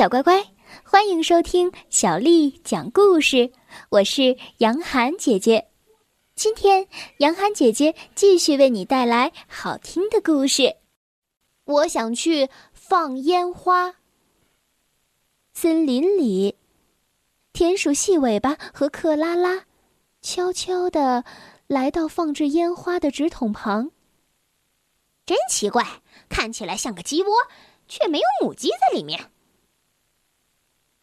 小乖乖，欢迎收听小丽讲故事。我是杨涵姐姐，今天杨涵姐姐继续为你带来好听的故事。我想去放烟花。森林里，田鼠细尾巴和克拉拉悄悄地来到放置烟花的纸筒旁。真奇怪，看起来像个鸡窝，却没有母鸡在里面。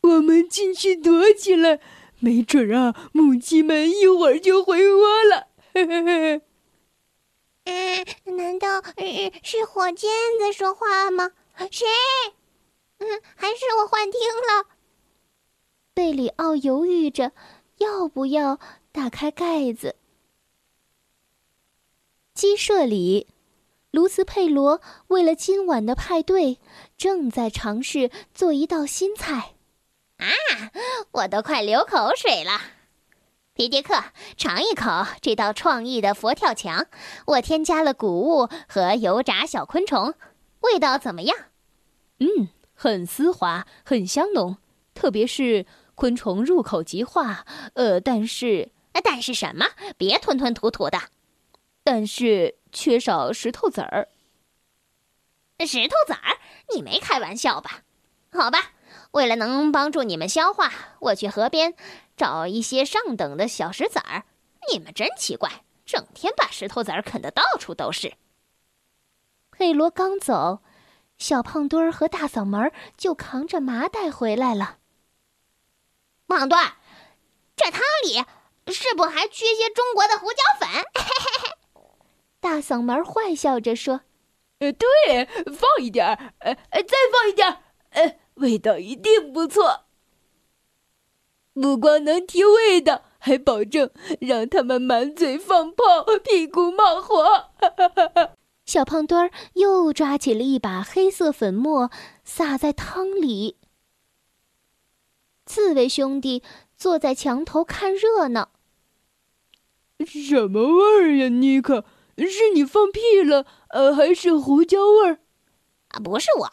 我们进去躲起来，没准啊，母鸡们一会儿就回窝了。嗯，难道是火箭在说话吗？谁？嗯，还是我幻听了？贝里奥犹豫着，要不要打开盖子？鸡舍里，卢斯佩罗为了今晚的派对，正在尝试做一道新菜。啊，我都快流口水了！皮迪克，尝一口这道创意的佛跳墙，我添加了谷物和油炸小昆虫，味道怎么样？嗯，很丝滑，很香浓，特别是昆虫入口即化。呃，但是，但是什么？别吞吞吐吐的。但是缺少石头子儿。石头子儿？你没开玩笑吧？好吧。为了能帮助你们消化，我去河边找一些上等的小石子儿。你们真奇怪，整天把石头子儿啃得到处都是。佩罗刚走，小胖墩儿和大嗓门就扛着麻袋回来了。胖墩儿，这汤里是不还缺些中国的胡椒粉？大嗓门坏笑着说：“呃，对，放一点儿，呃，再放一点儿，呃。”味道一定不错，不光能提味道，还保证让他们满嘴放炮、屁股冒火。小胖墩儿又抓起了一把黑色粉末，撒在汤里。刺猬兄弟坐在墙头看热闹。什么味儿呀，尼克？是你放屁了，呃，还是胡椒味儿？啊，不是我。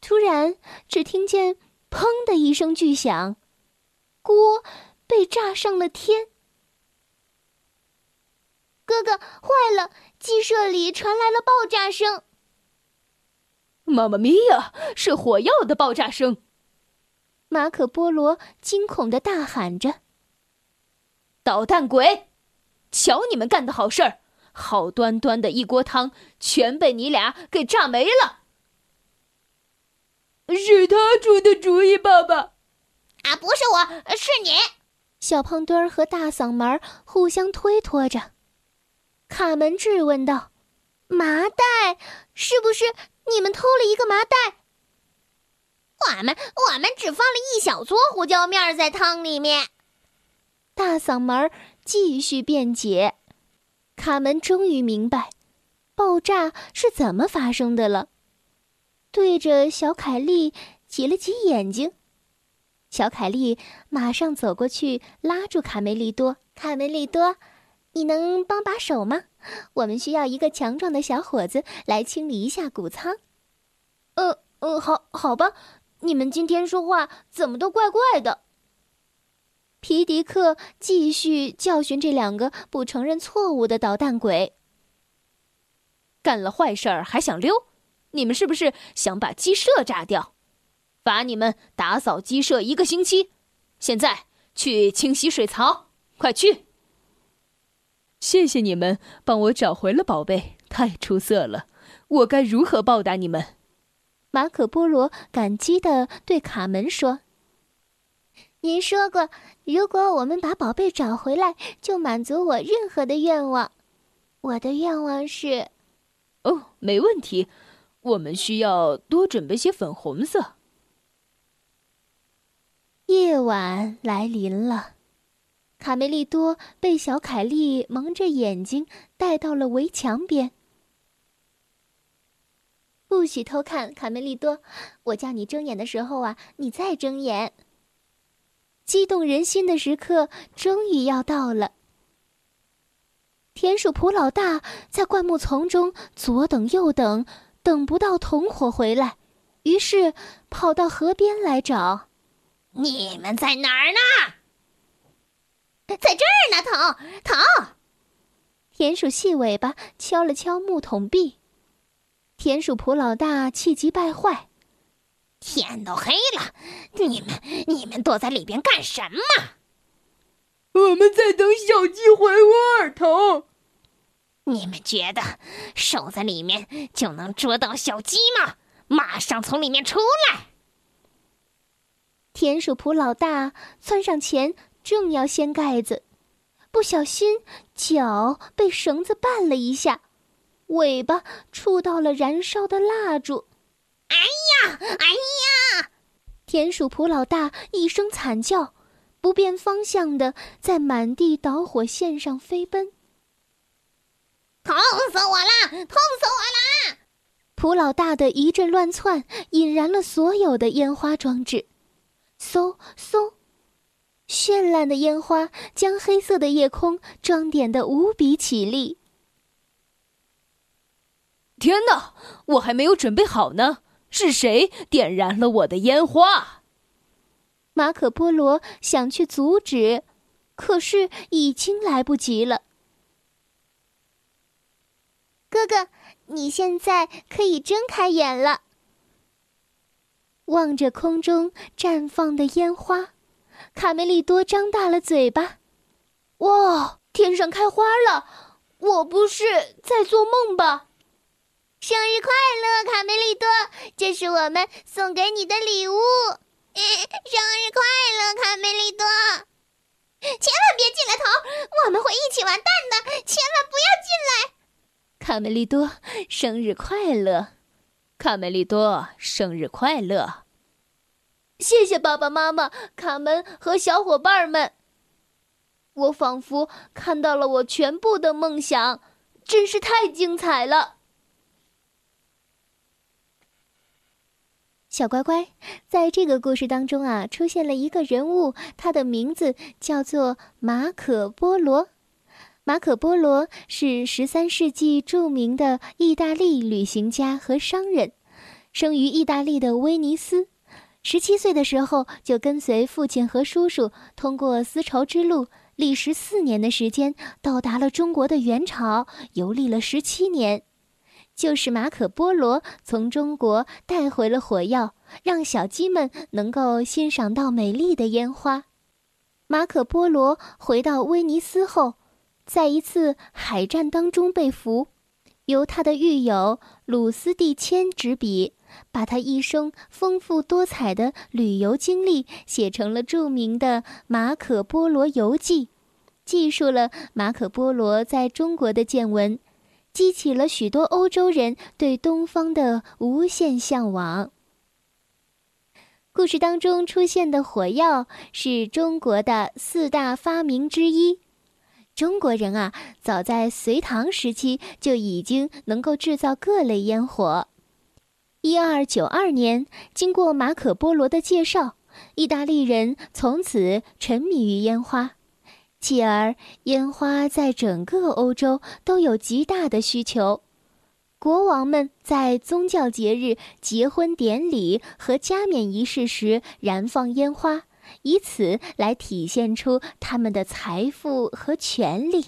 突然，只听见“砰”的一声巨响，锅被炸上了天。哥哥，坏了！鸡舍里传来了爆炸声。妈妈咪呀，是火药的爆炸声！马可波罗惊恐的大喊着：“捣蛋鬼！瞧你们干的好事儿！好端端的一锅汤，全被你俩给炸没了！”是他出的主意，爸爸。啊，不是我，是你。小胖墩儿和大嗓门互相推脱着。卡门质问道：“麻袋，是不是你们偷了一个麻袋？”我们我们只放了一小撮胡椒面在汤里面。大嗓门继续辩解。卡门终于明白，爆炸是怎么发生的了。对着小凯莉挤了挤眼睛，小凯莉马上走过去拉住卡梅利多。卡梅利多，你能帮把手吗？我们需要一个强壮的小伙子来清理一下谷仓。呃呃，好好吧。你们今天说话怎么都怪怪的？皮迪克继续教训这两个不承认错误的捣蛋鬼。干了坏事儿还想溜？你们是不是想把鸡舍炸掉？罚你们打扫鸡舍一个星期。现在去清洗水槽，快去！谢谢你们帮我找回了宝贝，太出色了！我该如何报答你们？马可波罗感激的对卡门说：“您说过，如果我们把宝贝找回来，就满足我任何的愿望。我的愿望是……哦，没问题。”我们需要多准备些粉红色。夜晚来临了，卡梅利多被小凯莉蒙着眼睛带到了围墙边。不许偷看，卡梅利多！我叫你睁眼的时候啊，你再睁眼。激动人心的时刻终于要到了。田鼠普老大在灌木丛中左等右等。等不到同伙回来，于是跑到河边来找。你们在哪儿呢？在这儿呢，头头。田鼠细尾巴敲了敲木桶壁。田鼠普老大气急败坏：“天都黑了，你们你们躲在里边干什么？”我们在等小鸡回窝，儿头。你们觉得守在里面就能捉到小鸡吗？马上从里面出来！田鼠仆老大窜上前，正要掀盖子，不小心脚被绳子绊了一下，尾巴触到了燃烧的蜡烛。哎呀，哎呀！田鼠仆老大一声惨叫，不变方向的在满地导火线上飞奔。痛死我了！痛死我了！蒲老大的一阵乱窜，引燃了所有的烟花装置。嗖嗖，绚烂的烟花将黑色的夜空装点的无比绮丽。天哪，我还没有准备好呢！是谁点燃了我的烟花？马可波罗想去阻止，可是已经来不及了。哥哥，你现在可以睁开眼了。望着空中绽放的烟花，卡梅利多张大了嘴巴。哇，天上开花了！我不是在做梦吧？生日快乐，卡梅利多！这是我们送给你的礼物。生日快乐，卡梅利多！千万别进来，头，我们会一起完蛋的！千万不要进来！卡梅利多，生日快乐！卡梅利多，生日快乐！谢谢爸爸妈妈、卡门和小伙伴们。我仿佛看到了我全部的梦想，真是太精彩了。小乖乖，在这个故事当中啊，出现了一个人物，他的名字叫做马可波罗。马可波罗是十三世纪著名的意大利旅行家和商人，生于意大利的威尼斯。十七岁的时候，就跟随父亲和叔叔通过丝绸之路，历时四年的时间，到达了中国的元朝，游历了十七年。就是马可波罗从中国带回了火药，让小鸡们能够欣赏到美丽的烟花。马可波罗回到威尼斯后，在一次海战当中被俘，由他的狱友鲁斯蒂谦执笔，把他一生丰富多彩的旅游经历写成了著名的《马可波罗游记》，记述了马可波罗在中国的见闻。激起了许多欧洲人对东方的无限向往。故事当中出现的火药是中国的四大发明之一。中国人啊，早在隋唐时期就已经能够制造各类烟火。一二九二年，经过马可波罗的介绍，意大利人从此沉迷于烟花。继而，烟花在整个欧洲都有极大的需求。国王们在宗教节日、结婚典礼和加冕仪式时燃放烟花，以此来体现出他们的财富和权力。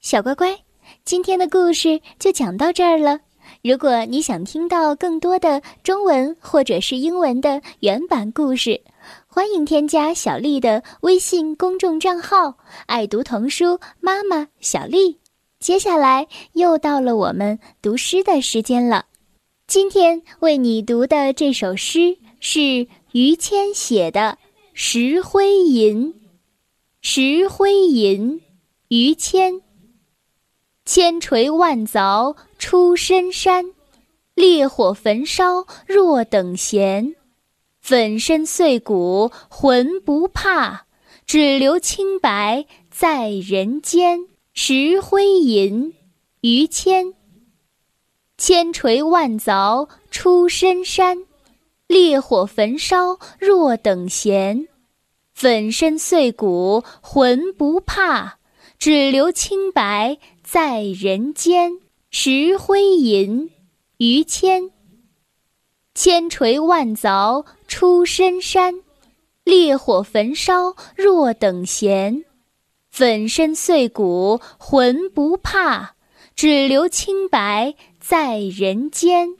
小乖乖，今天的故事就讲到这儿了。如果你想听到更多的中文或者是英文的原版故事，欢迎添加小丽的微信公众账号“爱读童书妈妈小丽”。接下来又到了我们读诗的时间了。今天为你读的这首诗是于谦写的《石灰吟》。石灰吟，于谦。千锤万凿出深山，烈火焚烧若等闲。粉身碎骨浑不怕，只留清白在人间。石灰吟，于谦。千锤万凿出深山，烈火焚烧若等闲。粉身碎骨浑不怕，只留清白在人间。石灰吟，于谦。千锤万凿出深山，烈火焚烧若等闲。粉身碎骨浑不怕，只留清白在人间。